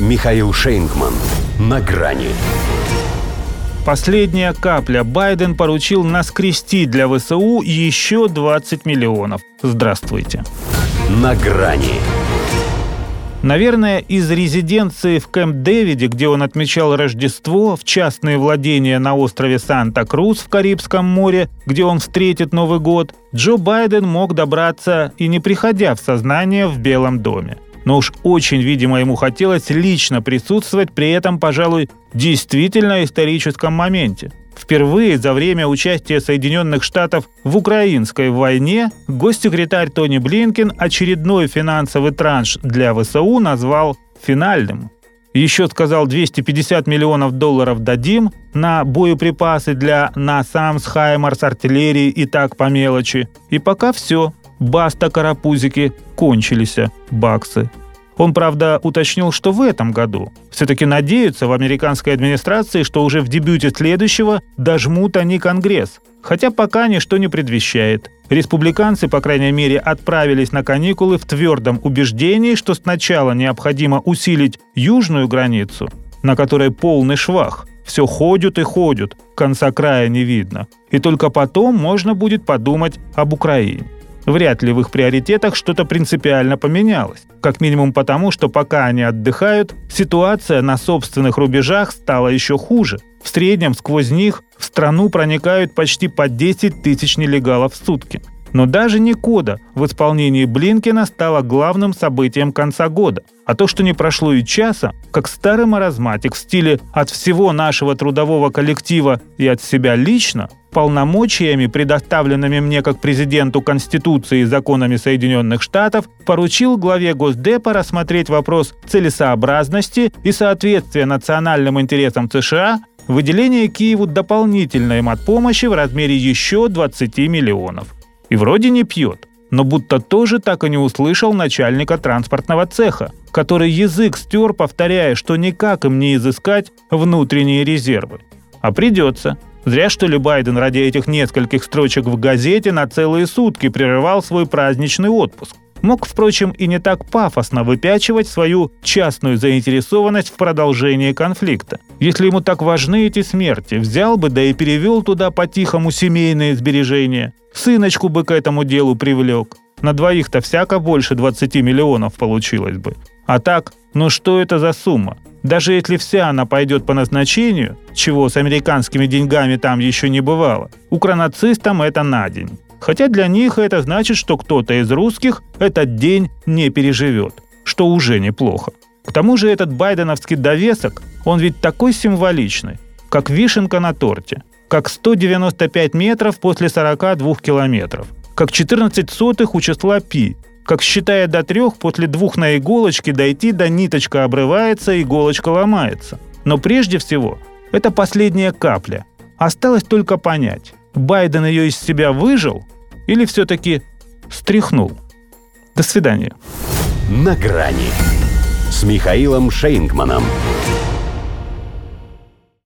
Михаил Шейнгман. На грани. Последняя капля. Байден поручил наскрести для ВСУ еще 20 миллионов. Здравствуйте. На грани. Наверное, из резиденции в Кэмп-Дэвиде, где он отмечал Рождество, в частные владения на острове Санта-Крус в Карибском море, где он встретит Новый год, Джо Байден мог добраться и не приходя в сознание в Белом доме но уж очень, видимо, ему хотелось лично присутствовать при этом, пожалуй, действительно историческом моменте. Впервые за время участия Соединенных Штатов в украинской войне госсекретарь Тони Блинкен очередной финансовый транш для ВСУ назвал финальным. Еще сказал 250 миллионов долларов дадим на боеприпасы для НАСАМС, Хаймарс, артиллерии и так по мелочи. И пока все. Баста карапузики, кончились баксы. Он, правда, уточнил, что в этом году. Все-таки надеются в американской администрации, что уже в дебюте следующего дожмут они Конгресс. Хотя пока ничто не предвещает. Республиканцы, по крайней мере, отправились на каникулы в твердом убеждении, что сначала необходимо усилить южную границу, на которой полный швах. Все ходят и ходят, конца края не видно. И только потом можно будет подумать об Украине. Вряд ли в их приоритетах что-то принципиально поменялось. Как минимум потому, что пока они отдыхают, ситуация на собственных рубежах стала еще хуже. В среднем сквозь них в страну проникают почти по 10 тысяч нелегалов в сутки. Но даже не кода в исполнении Блинкина стало главным событием конца года. А то, что не прошло и часа, как старый маразматик в стиле «от всего нашего трудового коллектива и от себя лично», полномочиями, предоставленными мне как президенту Конституции и законами Соединенных Штатов, поручил главе Госдепа рассмотреть вопрос целесообразности и соответствия национальным интересам США выделение Киеву дополнительной матпомощи в размере еще 20 миллионов. И вроде не пьет, но будто тоже так и не услышал начальника транспортного цеха, который язык стер, повторяя, что никак им не изыскать внутренние резервы. А придется. Зря, что ли, Байден ради этих нескольких строчек в газете на целые сутки прерывал свой праздничный отпуск. Мог, впрочем, и не так пафосно выпячивать свою частную заинтересованность в продолжении конфликта. Если ему так важны эти смерти, взял бы, да и перевел туда по-тихому семейные сбережения. Сыночку бы к этому делу привлек. На двоих-то всяко больше 20 миллионов получилось бы. А так, ну что это за сумма? Даже если вся она пойдет по назначению, чего с американскими деньгами там еще не бывало, укронацистам это на день. Хотя для них это значит, что кто-то из русских этот день не переживет, что уже неплохо. К тому же этот байденовский довесок, он ведь такой символичный, как вишенка на торте, как 195 метров после 42 километров, как 14 сотых у числа пи, как считая до трех, после двух на иголочке дойти до ниточка обрывается, иголочка ломается. Но прежде всего, это последняя капля. Осталось только понять, Байден ее из себя выжил или все-таки стряхнул. До свидания. На грани с Михаилом Шейнгманом.